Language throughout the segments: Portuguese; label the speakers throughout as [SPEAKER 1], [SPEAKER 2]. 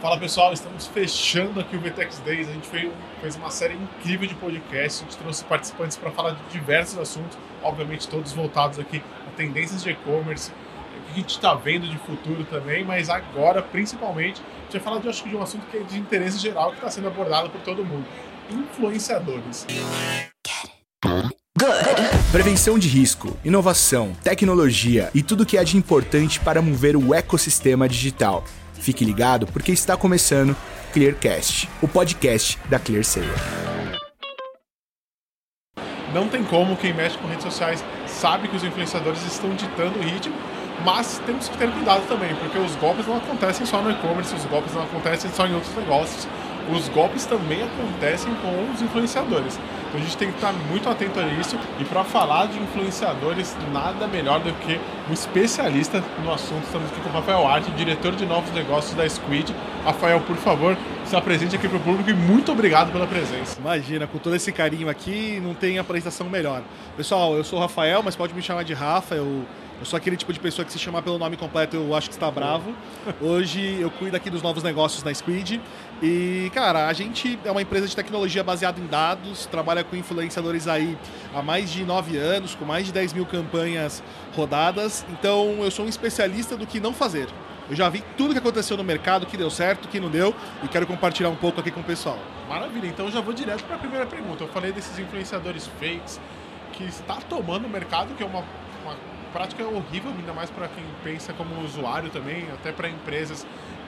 [SPEAKER 1] Fala pessoal, estamos fechando aqui o VTEX Days. A gente fez, uma série incrível de podcasts. A gente trouxe participantes para falar de diversos assuntos, obviamente todos voltados aqui a tendências de e-commerce, o que a gente está vendo de futuro também, mas agora, principalmente, a gente vai falar de, acho que de um assunto que é de interesse geral que está sendo abordado por todo mundo: influenciadores.
[SPEAKER 2] Prevenção de risco, inovação, tecnologia e tudo que há de importante para mover o ecossistema digital. Fique ligado porque está começando Clearcast, o podcast da ClearSale.
[SPEAKER 1] Não tem como quem mexe com redes sociais sabe que os influenciadores estão ditando o ritmo, mas temos que ter cuidado também, porque os golpes não acontecem só no e-commerce, os golpes não acontecem só em outros negócios os golpes também acontecem com os influenciadores. Então a gente tem que estar muito atento a isso. E para falar de influenciadores, nada melhor do que um especialista no assunto. Estamos aqui com o Rafael Arte, diretor de novos negócios da Squid. Rafael, por favor, se apresente aqui para o público e muito obrigado pela presença.
[SPEAKER 3] Imagina, com todo esse carinho aqui, não tem apresentação melhor. Pessoal, eu sou o Rafael, mas pode me chamar de Rafa. Eu eu sou aquele tipo de pessoa que se chamar pelo nome completo eu acho que está bravo. Hoje eu cuido aqui dos novos negócios na Squid. E, cara, a gente é uma empresa de tecnologia baseada em dados, trabalha com influenciadores aí há mais de nove anos, com mais de 10 mil campanhas rodadas. Então eu sou um especialista do que não fazer. Eu já vi tudo que aconteceu no mercado, que deu certo, que não deu, e quero compartilhar um pouco aqui com o pessoal.
[SPEAKER 1] Maravilha, então eu já vou direto para a primeira pergunta. Eu falei desses influenciadores fakes que está tomando o mercado, que é uma, uma prática horrível, ainda mais para quem pensa como usuário também, até para empresas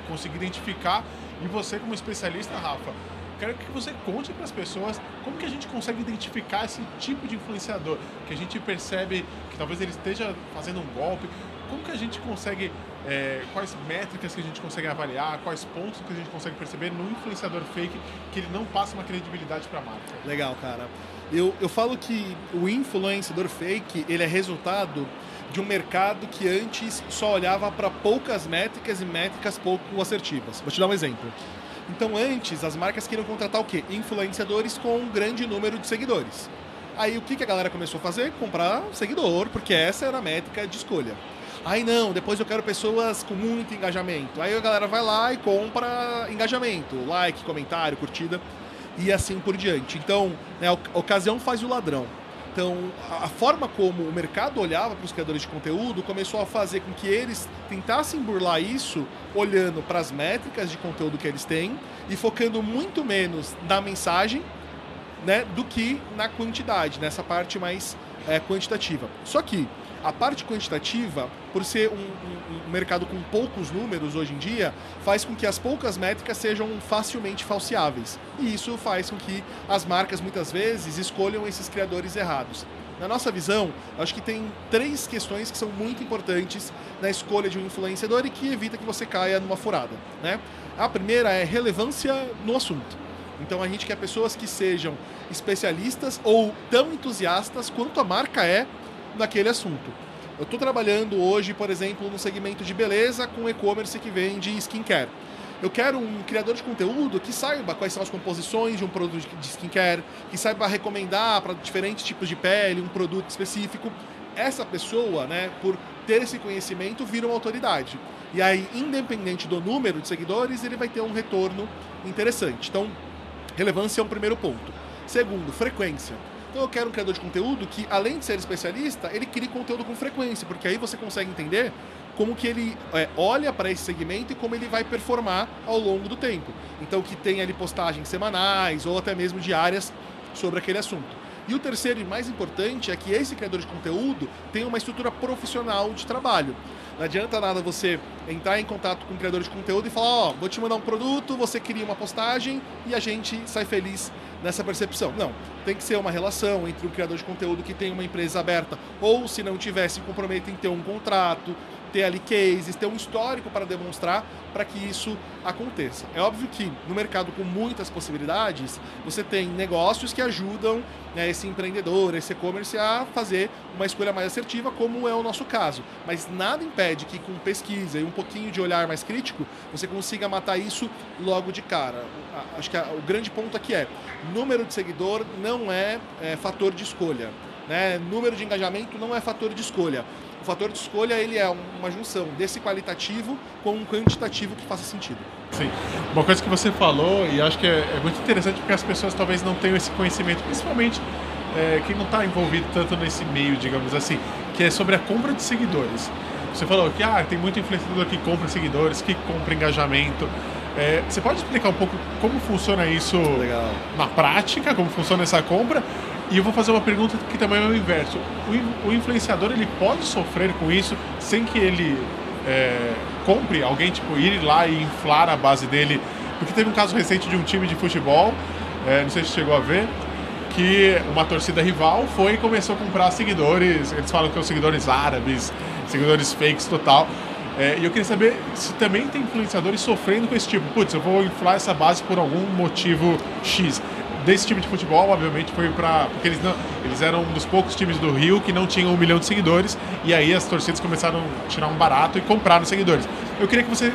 [SPEAKER 1] conseguir identificar. E você, como especialista, Rafa, quero que você conte para as pessoas como que a gente consegue identificar esse tipo de influenciador, que a gente percebe que talvez ele esteja fazendo um golpe. Como que a gente consegue, é, quais métricas que a gente consegue avaliar, quais pontos que a gente consegue perceber no influenciador fake que ele não passa uma credibilidade para a marca?
[SPEAKER 3] Legal, cara. Eu, eu falo que o influenciador fake, ele é resultado de um mercado que antes só olhava para poucas métricas e métricas pouco assertivas. Vou te dar um exemplo. Então, antes, as marcas queriam contratar o quê? Influenciadores com um grande número de seguidores. Aí, o que, que a galera começou a fazer? Comprar seguidor, porque essa era a métrica de escolha. Aí, não, depois eu quero pessoas com muito engajamento. Aí a galera vai lá e compra engajamento, like, comentário, curtida e assim por diante. Então, né, a ocasião faz o ladrão. Então, a forma como o mercado olhava para os criadores de conteúdo começou a fazer com que eles tentassem burlar isso, olhando para as métricas de conteúdo que eles têm e focando muito menos na mensagem né, do que na quantidade, nessa parte mais é, quantitativa. Só que a parte quantitativa, por ser um, um, um, mercado com poucos números hoje em dia, faz com que as poucas métricas sejam facilmente falseáveis. E isso faz com que as marcas muitas vezes escolham esses criadores errados. Na nossa visão, acho que tem três questões que são muito importantes na escolha de um influenciador e que evita que você caia numa furada. Né? A primeira é relevância no assunto. Então a gente quer pessoas que sejam especialistas ou tão entusiastas quanto a marca é naquele assunto. Eu estou trabalhando hoje, por exemplo, no segmento de beleza com e-commerce que vende skincare. Eu quero um criador de conteúdo que saiba quais são as composições de um produto de skincare, que saiba recomendar para diferentes tipos de pele um produto específico. Essa pessoa, né, por ter esse conhecimento, vira uma autoridade. E aí, independente do número de seguidores, ele vai ter um retorno interessante. Então, relevância é um primeiro ponto. Segundo, frequência. Então eu quero um criador de conteúdo que, além de ser especialista, ele crie conteúdo com frequência, porque aí você consegue entender como que ele é, olha para esse segmento e como ele vai performar ao longo do tempo. Então que tem ali postagens semanais ou até mesmo diárias sobre aquele assunto. E o terceiro e mais importante é que esse criador de conteúdo tem uma estrutura profissional de trabalho. Não adianta nada você entrar em contato com o criador de conteúdo e falar, ó, oh, vou te mandar um produto, você cria uma postagem e a gente sai feliz nessa percepção. Não, tem que ser uma relação entre o criador de conteúdo que tem uma empresa aberta ou, se não tiver, se compromete em ter um contrato, ter ali cases, ter um histórico para demonstrar para que isso aconteça. É óbvio que no mercado com muitas possibilidades, você tem negócios que ajudam né, esse empreendedor, esse e-commerce a fazer uma escolha mais assertiva, como é o nosso caso. Mas nada impede que com pesquisa e um pouquinho de olhar mais crítico, você consiga matar isso logo de cara. Acho que o grande ponto aqui é, número de seguidor não é, é fator de escolha. Né? Número de engajamento não é fator de escolha. O fator de escolha ele é uma junção desse qualitativo com um quantitativo que faça sentido.
[SPEAKER 1] Sim. Uma coisa que você falou, e acho que é, é muito interessante porque as pessoas talvez não tenham esse conhecimento, principalmente é, quem não está envolvido tanto nesse meio, digamos assim, que é sobre a compra de seguidores. Você falou que ah, tem muito influenciador que compra seguidores, que compra engajamento. É, você pode explicar um pouco como funciona isso
[SPEAKER 3] Legal.
[SPEAKER 1] na prática, como funciona essa compra? E eu vou fazer uma pergunta que também é o inverso. O, o influenciador ele pode sofrer com isso sem que ele é, compre alguém, tipo, ir lá e inflar a base dele? Porque teve um caso recente de um time de futebol, é, não sei se chegou a ver, que uma torcida rival foi e começou a comprar seguidores, eles falam que são seguidores árabes, seguidores fakes total. É, e eu queria saber se também tem influenciadores sofrendo com esse tipo. Putz, eu vou inflar essa base por algum motivo X. Desse time de futebol, obviamente, foi para Porque eles, não, eles eram um dos poucos times do Rio que não tinham um milhão de seguidores. E aí as torcidas começaram a tirar um barato e compraram seguidores. Eu queria que você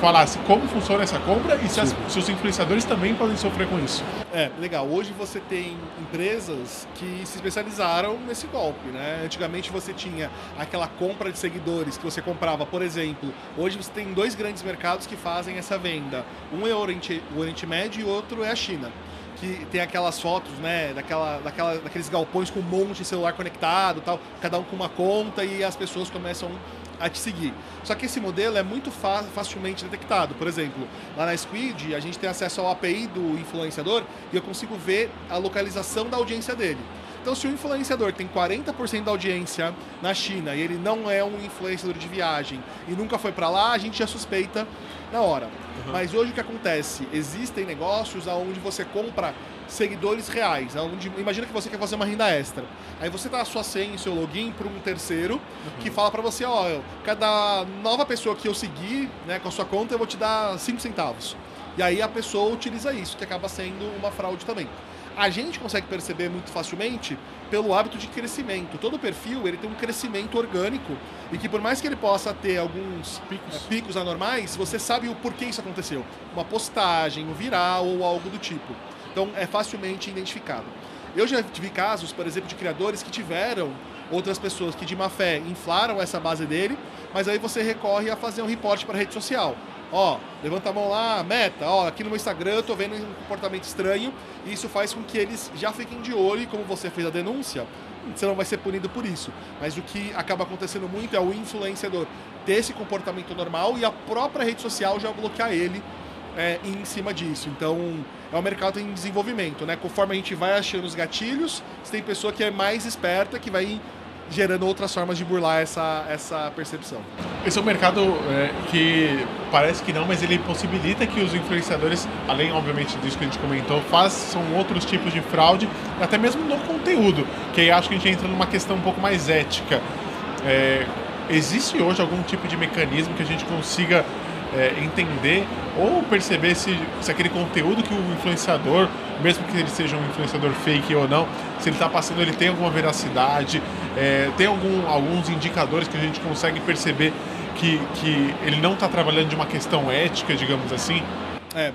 [SPEAKER 1] falasse como funciona essa compra e se, as, se, os influenciadores também podem sofrer com isso.
[SPEAKER 3] É, legal. Hoje você tem empresas que se especializaram nesse golpe, né? Antigamente você tinha aquela compra de seguidores que você comprava, por exemplo. Hoje você tem dois grandes mercados que fazem essa venda. Um é o Oriente, o Oriente Médio e outro é a China que tem aquelas fotos, né, daquela, daquela, daqueles galpões com um monte de celular conectado, tal, cada um com uma conta e as pessoas começam a te seguir. Só que esse modelo é muito facilmente detectado. Por exemplo, lá na Squid, a gente tem acesso ao API do influenciador e eu consigo ver a localização da audiência dele. Então, se o influenciador tem 40% da audiência na China e ele não é um influenciador de viagem e nunca foi para lá, a gente já suspeita na hora. Uhum. Mas hoje o que acontece? Existem negócios onde você compra seguidores reais. Onde, imagina que você quer fazer uma renda extra. Aí você dá a sua senha e seu login para um terceiro uhum. que fala para você, ó, cada nova pessoa que eu seguir, né, com a sua conta, eu vou te dar 5 centavos. E aí a pessoa utiliza isso, que acaba sendo uma fraude também. A gente consegue perceber muito facilmente pelo hábito de crescimento. Todo perfil ele tem um crescimento orgânico e que por mais que ele possa ter alguns picos, é, picos anormais, você sabe o porquê isso aconteceu. Uma postagem, um viral ou algo do tipo. Então é facilmente identificado. Eu já tive casos, por exemplo, de criadores que tiveram outras pessoas que de má fé inflaram essa base dele, mas aí você recorre a fazer um reporte para a rede social. Ó, levanta a mão lá, meta, ó, aqui no meu Instagram eu tô vendo um comportamento estranho, e isso faz com que eles já fiquem de olho, e como você fez a denúncia, você não vai ser punido por isso. Mas o que acaba acontecendo muito é o influenciador ter esse comportamento normal e a própria rede social já bloquear ele é, em cima disso. Então, é um mercado em desenvolvimento, né? Conforme a gente vai achando os gatilhos, você tem pessoa que é mais esperta, que vai gerando outras formas de burlar essa, essa percepção.
[SPEAKER 1] Esse é um mercado é, que parece que não, mas ele possibilita que os influenciadores, além obviamente disso que a gente comentou, façam outros tipos de fraude, até mesmo no conteúdo, que aí acho que a gente entra numa questão um pouco mais ética. É, existe hoje algum tipo de mecanismo que a gente consiga é, entender ou perceber se, se aquele conteúdo que o influenciador, mesmo que ele seja um influenciador fake ou não, se ele está passando, ele tem alguma veracidade, é, tem algum, alguns indicadores que a gente consegue perceber que, que ele não está trabalhando de uma questão ética, digamos assim?
[SPEAKER 3] É.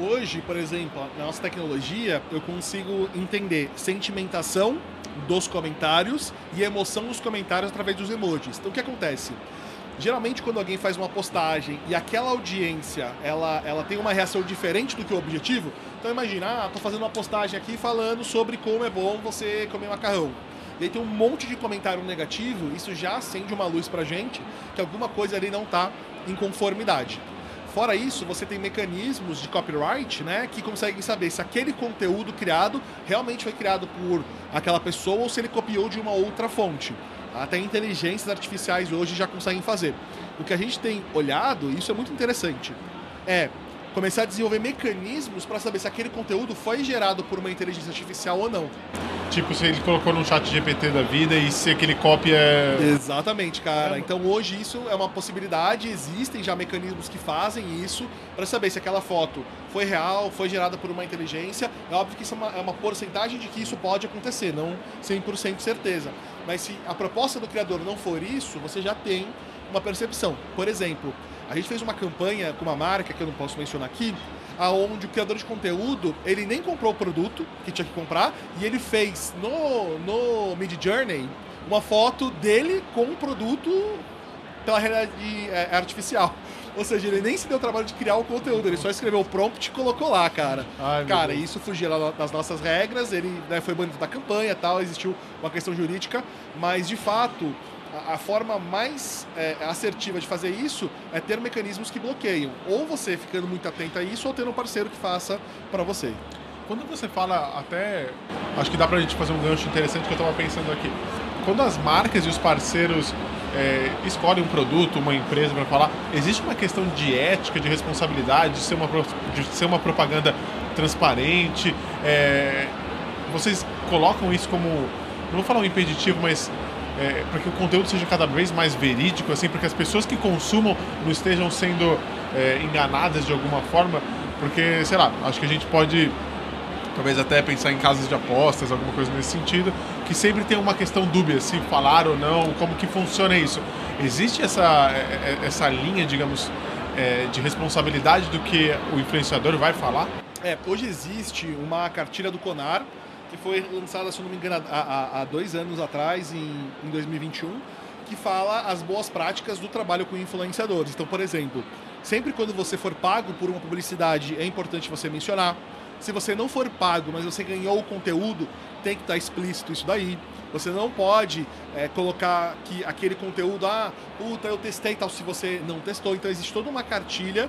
[SPEAKER 3] Hoje, por exemplo, na nossa tecnologia, eu consigo entender sentimentação dos comentários e emoção dos comentários através dos emojis. Então, o que acontece? geralmente quando alguém faz uma postagem e aquela audiência ela, ela tem uma reação diferente do que o objetivo, então imagina, ah, tô fazendo uma postagem aqui falando sobre como é bom você comer macarrão. E aí tem um monte de comentário negativo, isso já acende uma luz pra gente que alguma coisa ali não tá em conformidade. Fora isso, você tem mecanismos de copyright, né, que conseguem saber se aquele conteúdo criado realmente foi criado por aquela pessoa ou se ele copiou de uma outra fonte. Até inteligências artificiais hoje já conseguem fazer. O que a gente tem olhado, e isso é muito interessante, é começar a desenvolver mecanismos para saber se aquele conteúdo foi gerado por uma inteligência artificial ou não.
[SPEAKER 1] Tipo, se ele colocou num chat GPT da vida e se aquele cópia é...
[SPEAKER 3] Exatamente, cara. É. Então hoje isso é uma possibilidade, existem já mecanismos que fazem isso para saber se aquela foto foi real, foi gerada por uma inteligência. É óbvio que isso é uma, é uma porcentagem de que isso pode acontecer, não 100% de certeza. Mas se a proposta do criador não for isso, você já tem uma percepção. Por exemplo, a gente fez uma campanha com uma marca que eu não posso mencionar aqui, aonde o criador de conteúdo, ele nem comprou o produto que tinha que comprar e ele fez no, no Mid Journey uma foto dele com um produto pela realidade é, artificial. Ou seja, ele nem se deu o trabalho de criar o conteúdo, ele só escreveu o prompt e colocou lá, cara.
[SPEAKER 1] Ai,
[SPEAKER 3] cara, isso fugia lá das nossas regras, ele né, foi banido da campanha tal, existiu uma questão jurídica, mas de fato. A, a forma mais é, assertiva de fazer isso é ter mecanismos que bloqueiam. Ou você ficando muito atento a isso, ou tendo um parceiro que faça para você.
[SPEAKER 1] Quando você fala até. Acho que dá pra gente fazer um gancho interessante que eu tava pensando aqui. Quando as marcas e os parceiros é, escolhem um produto, uma empresa para falar, existe uma questão de ética, de responsabilidade, de ser uma, de ser uma propaganda transparente. é, vocês colocam isso como. Não vou falar um impeditivo, mas. É, para que o conteúdo seja cada vez mais verídico, assim, para que as pessoas que consumam não estejam sendo é, enganadas de alguma forma, porque, sei lá, acho que a gente pode talvez até pensar em casas de apostas, alguma coisa nesse sentido, que sempre tem uma questão dúbia, se falar ou não, como que funciona isso. Existe essa, é, é, essa linha, digamos, é, de responsabilidade do que o influenciador vai falar?
[SPEAKER 3] É, hoje existe uma cartilha do Conar que foi lançada, se não me engano, há, há- dois anos atrás, em, em 2021, que fala as boas práticas do trabalho com influenciadores. Então, por exemplo, sempre quando você for pago por uma publicidade, é importante você mencionar. Se você não for pago, mas você ganhou o conteúdo, tem que estar explícito isso daí. Você não pode é, colocar que aquele conteúdo, ah, puta, eu testei tal, se você não testou. Então existe toda uma cartilha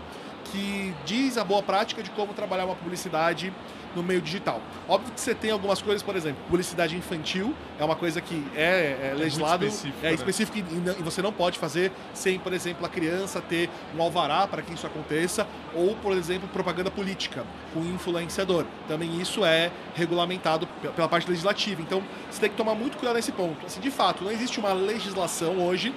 [SPEAKER 3] que diz a boa prática de como trabalhar uma publicidade no meio digital. Óbvio que você tem algumas coisas, por exemplo, publicidade infantil é uma coisa que é, é legislado,
[SPEAKER 1] específico,
[SPEAKER 3] é
[SPEAKER 1] né?
[SPEAKER 3] específico e, não- e você não pode fazer sem, por exemplo, a criança ter um alvará para que isso aconteça, ou, por exemplo, propaganda política com influenciador. Também isso é regulamentado pe- pela parte legislativa. Então, você tem que tomar muito cuidado nesse ponto. Assim, de fato, não existe uma legislação hoje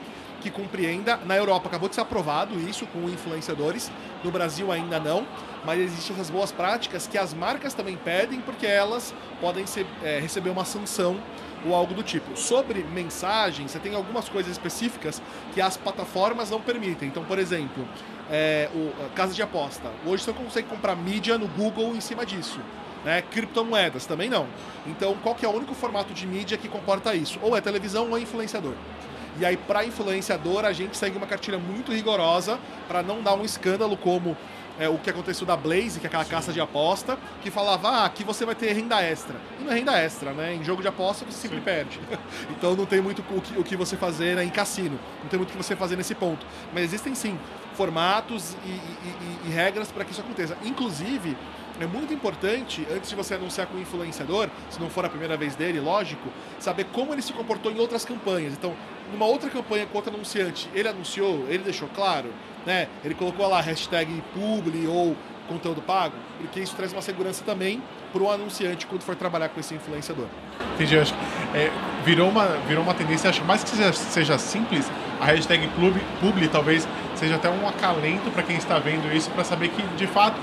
[SPEAKER 3] que compreenda. Na Europa acabou de ser aprovado isso com influenciadores, no Brasil ainda não, mas existem essas boas práticas que as marcas também pedem porque elas podem ser, é, receber uma sanção ou algo do tipo. Sobre mensagem, você tem algumas coisas específicas que as plataformas não permitem. Então, por exemplo, é, o, casa de aposta. Hoje você consegue comprar mídia no Google em cima disso. Né? Criptomoedas também não. Então, qual que é o único formato de mídia que comporta isso? Ou é televisão ou é influenciador. E aí, para influenciador, a gente segue uma cartilha muito rigorosa para não dar um escândalo como é, o que aconteceu da Blaze, que é aquela caça de aposta, que falava, ah, aqui você vai ter renda extra. E não é renda extra, né? Em jogo de aposta você sempre
[SPEAKER 1] Sim.
[SPEAKER 3] perde. então não tem muito o que, o que você fazer né, em cassino. Não tem muito o que você fazer nesse ponto. Mas existem sim formatos e, e- e- e regras para que isso aconteça. Inclusive, é muito importante, antes de você anunciar com o influenciador, se não for a primeira vez dele, lógico, saber como ele se comportou em outras campanhas. Então, numa outra campanha com outro anunciante, ele anunciou, ele deixou claro, né? Ele colocou lá hashtag publi ou conteúdo pago, porque isso traz uma segurança também para o anunciante quando for trabalhar com esse influenciador.
[SPEAKER 1] Entendi, acho é, virou, uma, virou uma tendência, acho mais que seja, seja simples, a hashtag publi, publi talvez seja até um acalento para quem está vendo isso, para saber que, de fato,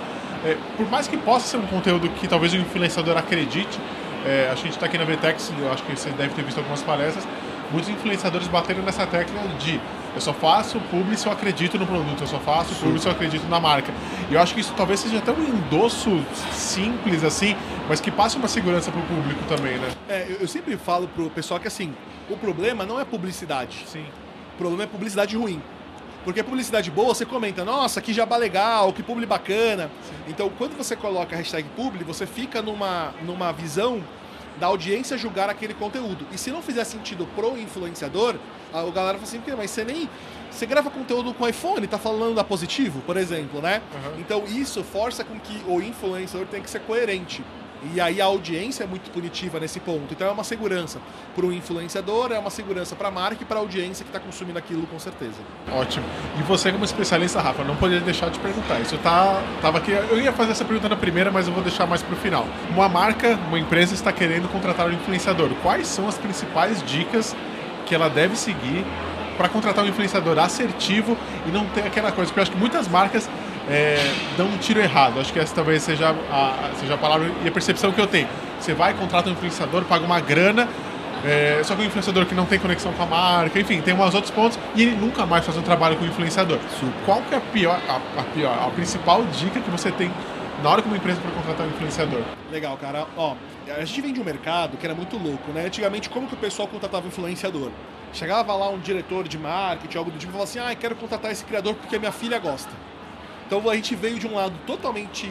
[SPEAKER 1] é, por mais que possa ser um conteúdo que talvez o influenciador acredite, é, a gente está aqui na VTEX, eu acho que você deve ter visto algumas palestras, muitos influenciadores bateram nessa tecla de eu só faço publi se eu acredito no produto, eu só faço publi se eu acredito na marca. E eu acho que isso talvez seja até um endosso simples assim, mas que passe uma segurança para o público também, né?
[SPEAKER 3] É, eu, eu sempre falo pro pessoal que assim, o problema não é publicidade.
[SPEAKER 1] Sim.
[SPEAKER 3] O problema é publicidade ruim. Porque publicidade boa, você comenta, nossa, que jabá legal, que publi bacana. Então, quando você coloca a hashtag publi, você fica numa, numa visão da audiência julgar aquele conteúdo. E se não fizer sentido pro influenciador, a, o galera fala assim, "Pô, mas você nem... Você grava conteúdo com iPhone, tá falando da positivo, por exemplo, né?
[SPEAKER 1] Uhum.
[SPEAKER 3] Então, isso força com que o influenciador tenha que ser coerente. E aí a audiência é muito punitiva nesse ponto. Então é uma segurança para o influenciador, é uma segurança para a marca e para a audiência que está consumindo aquilo com certeza.
[SPEAKER 1] Ótimo. E você como especialista, Rafa, não poderia deixar de perguntar. Isso tá, tava aqui. Eu ia fazer essa pergunta na primeira, mas eu vou deixar mais pro final. Uma marca, uma empresa está querendo contratar um influenciador. Quais são as principais dicas que ela deve seguir para contratar um influenciador assertivo e não ter aquela coisa? Porque eu acho que muitas marcas é, dão um tiro errado. Acho que essa talvez seja a, seja a palavra e a percepção que eu tenho. Você vai, contrata um influenciador, paga uma grana, é, só que um influenciador que não tem conexão com a marca, enfim, tem umas outros pontos e ele nunca mais faz um trabalho com o influenciador. Qual que é a pior, a, a pior, a principal dica que você tem na hora que uma empresa for contratar um influenciador?
[SPEAKER 3] Legal, cara. Ó, a gente vem de um mercado que era muito louco, né? Antigamente, como que o pessoal contratava influenciador? Chegava lá um diretor de marketing, algo do tipo, e falava assim: ah, quero contratar esse criador porque a minha filha gosta. Então a gente veio de um lado totalmente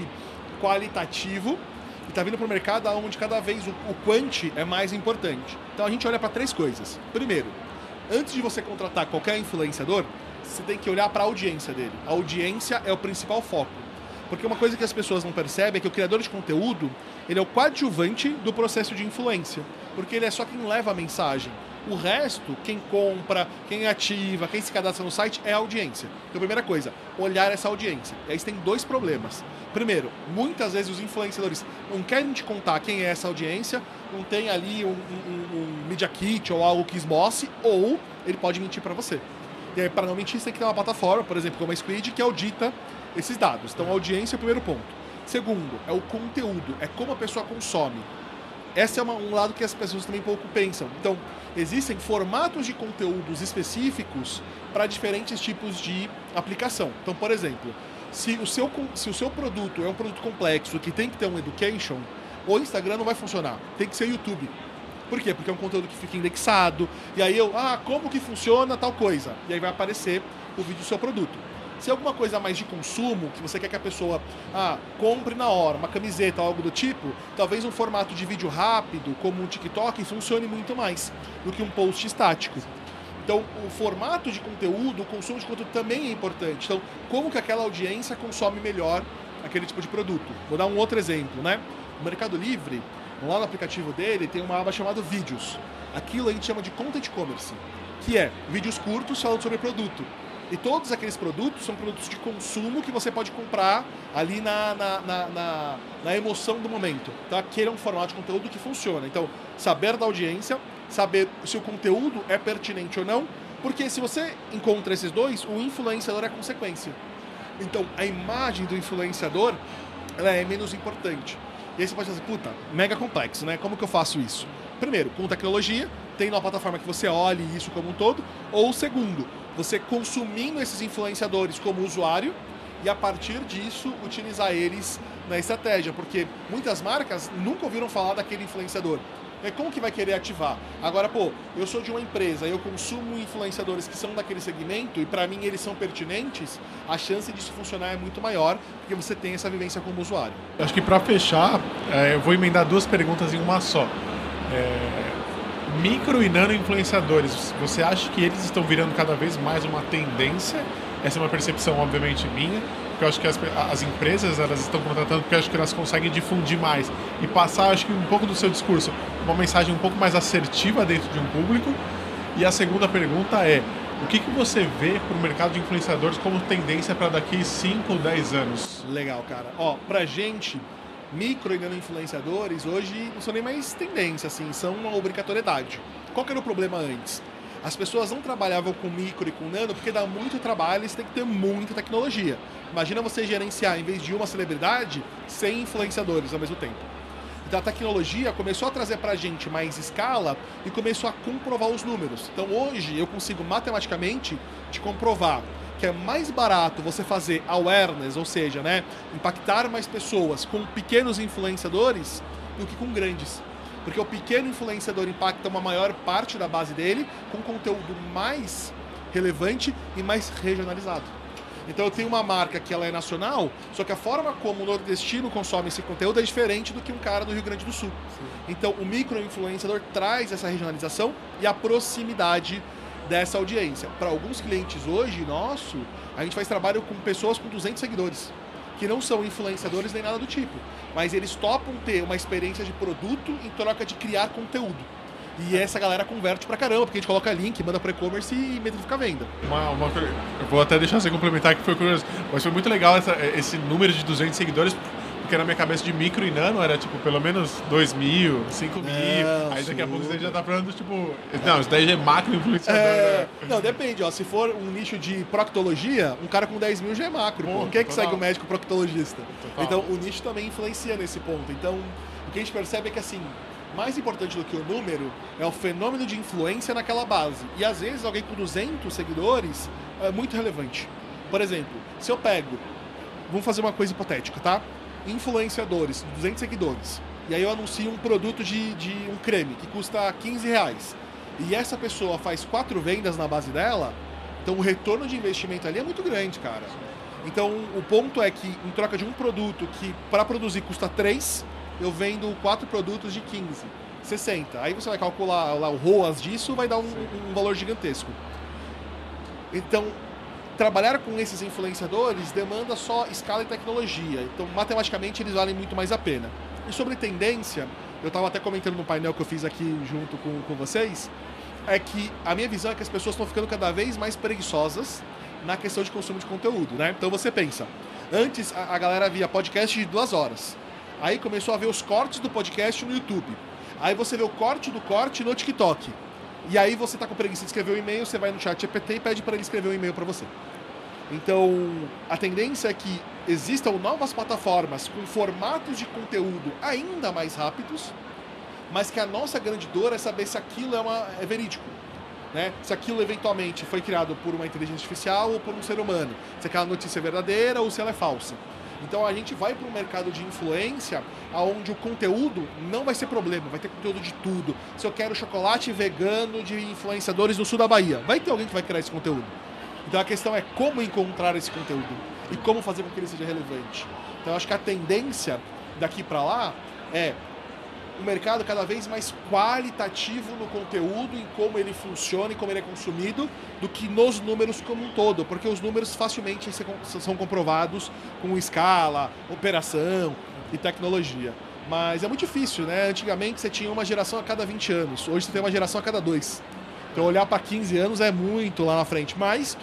[SPEAKER 3] qualitativo e está vindo para o mercado onde cada vez o, o quant é mais importante. Então a gente olha para três coisas. Primeiro, antes de você contratar qualquer influenciador, você tem que olhar para a audiência dele. A audiência é o principal foco. Porque uma coisa que as pessoas não percebem é que o criador de conteúdo, ele é o coadjuvante do processo de influência, porque ele é só quem leva a mensagem. O resto, quem compra, quem ativa, quem se cadastra no site é a audiência. Então, primeira coisa, olhar essa audiência. E aí você tem dois problemas. Primeiro, muitas vezes os influenciadores não querem te contar quem é essa audiência, não tem ali um, um, um Media Kit ou algo que esboce, ou ele pode mentir para você. E aí, para não mentir, você tem que ter uma plataforma, por exemplo, como a Squid, que audita esses dados. Então, a audiência é o primeiro ponto. Segundo, é o conteúdo, é como a pessoa consome. Esse é uma, um lado que as pessoas também pouco pensam. Então, existem formatos de conteúdos específicos para diferentes tipos de aplicação. Então, por exemplo, se o, seu, se o seu produto é um produto complexo que tem que ter um education, o Instagram não vai funcionar. Tem que ser YouTube. Por quê? Porque é um conteúdo que fica indexado. E aí eu, ah, como que funciona tal coisa? E aí vai aparecer o vídeo do seu produto. Se é alguma coisa mais de consumo, que você quer que a pessoa ah, compre na hora, uma camiseta algo do tipo, talvez um formato de vídeo rápido, como um TikTok, funcione muito mais do que um post estático. Então, o formato de conteúdo, o consumo de conteúdo também é importante. Então, como que aquela audiência consome melhor aquele tipo de produto? Vou dar um outro exemplo, né? O Mercado Livre, lá no aplicativo dele, tem uma aba chamada Vídeos. Aquilo a gente chama de Content Commerce, que é vídeos curtos falando sobre produto. E todos aqueles produtos são produtos de consumo que você pode comprar ali na, na, na, na, na emoção do momento. Então aquele é um formato de conteúdo que funciona. Então, saber da audiência, saber se o conteúdo é pertinente ou não, porque se você encontra esses dois, o influenciador é consequência. Então, a imagem do influenciador ela é menos importante. E aí você pode dizer, puta, mega complexo, né? Como que eu faço isso? Primeiro, com tecnologia, tem uma plataforma que você olhe isso como um todo. Ou segundo, você consumindo esses influenciadores como usuário e a partir disso utilizar eles na estratégia, porque muitas marcas nunca ouviram falar daquele influenciador. É como que vai querer ativar? Agora, pô, eu sou de uma empresa, eu consumo influenciadores que são daquele segmento e para mim eles são pertinentes, a chance disso funcionar é muito maior, porque você tem essa vivência como usuário.
[SPEAKER 1] Acho que para fechar, é, eu vou emendar duas perguntas em uma só. É, micro e nano influenciadores, você acha que eles estão virando cada vez mais uma tendência? Essa é uma percepção, obviamente, minha, porque eu acho que as, as empresas elas estão contratando porque eu acho que elas conseguem difundir mais e passar, acho que um pouco do seu discurso, uma mensagem um pouco mais assertiva dentro de um público. E a segunda pergunta é: o que, que você vê para o mercado de influenciadores como tendência para daqui 5 ou 10 anos?
[SPEAKER 3] Legal, cara. Ó, pra gente, micro e nano influenciadores hoje não são nem mais tendência, assim, são uma obrigatoriedade. Qual que era o problema antes? As pessoas não trabalhavam com micro e com nano porque dá muito trabalho e você tem que ter muita tecnologia. Imagina você gerenciar, em vez de uma celebridade, 100 influenciadores ao mesmo tempo. Então a tecnologia começou a trazer para a gente mais escala e começou a comprovar os números. Então hoje eu consigo matematicamente te comprovar que é mais barato você fazer awareness, ou seja, né, impactar mais pessoas com pequenos influenciadores do que com grandes. Porque o pequeno influenciador impacta uma maior parte da base dele com conteúdo mais relevante e mais regionalizado. Então eu tenho uma marca que ela é nacional, só que a forma como o nordestino consome esse conteúdo é diferente do que um cara do Rio Grande do Sul. Sim. Então o micro influenciador traz essa regionalização e a proximidade dessa audiência. Para alguns clientes hoje, nosso, a gente faz trabalho com pessoas com 200 seguidores, que não são influenciadores nem nada do tipo, mas eles topam ter uma experiência de produto em troca de criar conteúdo. E essa galera converte pra caramba, porque a gente coloca link, manda pro e-commerce e fica à venda.
[SPEAKER 1] Uma, uma, eu vou até deixar você complementar que foi curioso. Mas foi muito legal essa, esse número de 200 seguidores, porque na minha cabeça de micro e nano era tipo pelo menos 2 mil, 5 mil. Não, aí daqui a pouco você já tá falando, tipo. Não, isso daí já é macro influenciador. É...
[SPEAKER 3] Né? Não, depende, ó. Se for um nicho de proctologia, um cara com 10 mil já é macro. Quem é que segue o médico proctologista? Total. Então o nicho também influencia nesse ponto. Então o que a gente percebe é que assim. Mais importante do que o número é o fenômeno de influência naquela base. E às vezes alguém com 200 seguidores é muito relevante. Por exemplo, se eu pego, vamos fazer uma coisa hipotética, tá? Influenciadores, 200 seguidores, e aí eu anuncio um produto de, de um creme que custa 15 reais, e essa pessoa faz quatro vendas na base dela, então o retorno de investimento ali é muito grande, cara. Então o ponto é que em troca de um produto que para produzir custa 3, eu vendo quatro produtos de 15, 60. Aí você vai calcular lá o ROAS disso, vai dar um, um valor gigantesco. Então, trabalhar com esses influenciadores demanda só escala e tecnologia. Então, matematicamente, eles valem muito mais a pena. E sobre tendência, eu estava até comentando no painel que eu fiz aqui junto com, com vocês, é que a minha visão é que as pessoas estão ficando cada vez mais preguiçosas na questão de consumo de conteúdo, né? Então você pensa, antes a, a galera via podcast de duas horas, aí começou a ver os cortes do podcast no YouTube, aí você vê o corte do corte no TikTok, e aí você tá com preguiça de escrever um e-mail, você vai no chat GPT e pede para ele escrever um e-mail para você. Então, a tendência é que existam novas plataformas com formatos de conteúdo ainda mais rápidos, mas que a nossa grande dor é saber se aquilo é, uma, é verídico. Né? Se aquilo eventualmente foi criado por uma inteligência artificial ou por um ser humano. Se aquela notícia é verdadeira ou se ela é falsa. Então a gente vai para um mercado de influência onde o conteúdo não vai ser problema, vai ter conteúdo de tudo. Se eu quero chocolate vegano de influenciadores no sul da Bahia, vai ter alguém que vai criar esse conteúdo. Então a questão é como encontrar esse conteúdo e como fazer com que ele seja relevante. Então eu acho que a tendência daqui para lá é um mercado cada vez mais qualitativo no conteúdo, em como ele funciona e como ele é consumido, do que nos números como um todo, porque os números facilmente são comprovados com escala, operação e tecnologia. Mas é muito difícil, né? Antigamente você tinha uma geração a cada 20 anos, hoje você tem uma geração a cada dois. Então olhar para 15 anos é muito lá na frente, mas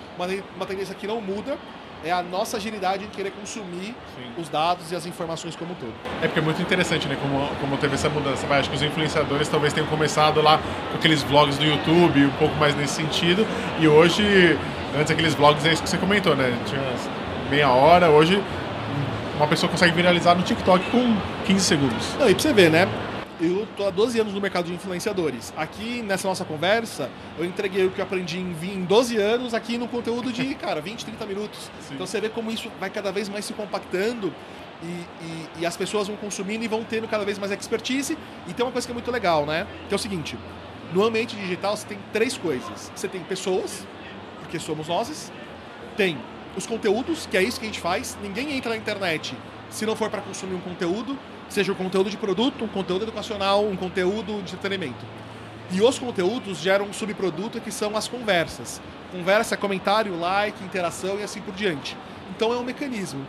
[SPEAKER 3] uma tendência que não muda é a nossa agilidade em querer consumir Sim. os dados e as informações como um todo.
[SPEAKER 1] É porque é muito interessante, né? Como, como teve essa mudança. Vai, acho que os influenciadores talvez tenham começado lá com aqueles vlogs do YouTube, um pouco mais nesse sentido. E hoje, antes aqueles vlogs, é isso que você comentou, né? Tinha meia hora, hoje uma pessoa consegue viralizar no TikTok com 15 segundos.
[SPEAKER 3] Não, e pra você ver, né? Eu tô há 12 anos no mercado de influenciadores. Aqui, nessa nossa conversa, eu entreguei o que eu aprendi em, em 12 anos aqui no conteúdo de, cara, 20, 30 minutos. Sim. Então você vê como isso vai cada vez mais se compactando e, e, e, as pessoas vão consumindo e vão tendo cada vez mais expertise. E tem uma coisa que é muito legal, né? Que é o seguinte, no ambiente digital você tem três coisas. Você tem pessoas, porque somos nós. Tem os conteúdos, que é isso que a gente faz. Ninguém entra na internet se não for para consumir um conteúdo seja um conteúdo de produto, um conteúdo educacional, um conteúdo de entretenimento. E os conteúdos geram um subproduto que são as conversas. Conversa, comentário, like, interação e assim por diante. Então é um mecanismo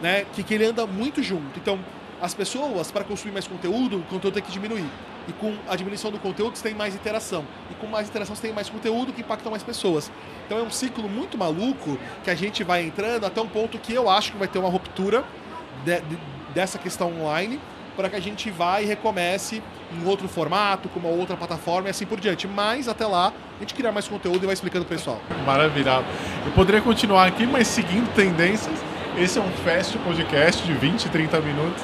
[SPEAKER 3] né, que, que ele anda muito junto. Então, as pessoas, para consumir mais conteúdo, o conteúdo tem que diminuir. E com a diminuição do conteúdo, você tem mais interação. E com mais interação, você tem mais conteúdo que impacta mais pessoas. Então é um ciclo muito maluco que a gente vai entrando até um ponto que eu acho que vai ter uma ruptura de, de, dessa questão online para que a gente vá e recomece em outro formato, com uma outra plataforma e assim por diante. Mas até lá, a gente criar mais conteúdo e vai explicando o pessoal.
[SPEAKER 1] Maravilha. Eu poderia continuar aqui, mas seguindo tendências, esse é um fast podcast de 20, 30 minutos.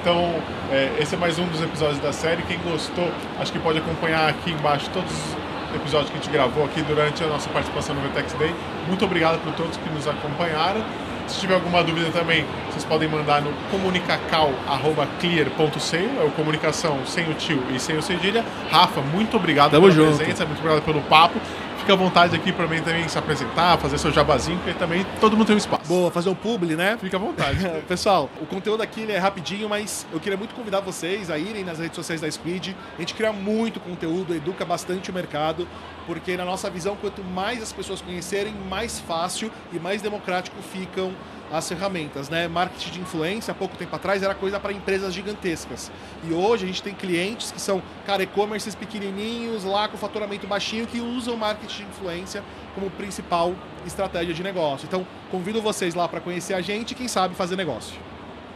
[SPEAKER 1] Então, é, esse é mais um dos episódios da série. Quem gostou, acho que pode acompanhar aqui embaixo todos os episódios que a gente gravou aqui durante a nossa participação no Vertex Day. Muito obrigado por todos que nos acompanharam. Se tiver alguma dúvida também, vocês podem mandar no comunicacal.clear.seio, é o comunicação sem o tio e sem o cedilha. Rafa, muito obrigado
[SPEAKER 3] Tamo
[SPEAKER 1] pela
[SPEAKER 3] junto.
[SPEAKER 1] presença, muito obrigado pelo papo. Fica à vontade aqui para mim também se apresentar, fazer seu jabazinho, porque também todo mundo tem um espaço.
[SPEAKER 3] Boa, fazer um publi, né?
[SPEAKER 1] Fica à vontade.
[SPEAKER 3] Pessoal, o conteúdo aqui é rapidinho, mas eu queria muito convidar vocês a irem nas redes sociais da Squid. A gente cria muito conteúdo, educa bastante o mercado, porque na nossa visão, quanto mais as pessoas conhecerem, mais fácil e mais democrático ficam as ferramentas, né? Marketing de influência, há pouco tempo atrás, era coisa para empresas gigantescas. E hoje a gente tem clientes que são, cara, e-commerces pequenininhos, lá com faturamento baixinho, que usam marketing de influência como principal estratégia de negócio. Então, convido vocês lá para conhecer a gente e, quem sabe, fazer negócio.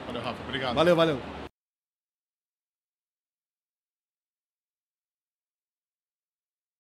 [SPEAKER 1] Valeu, Rafa. Obrigado.
[SPEAKER 3] Valeu, valeu.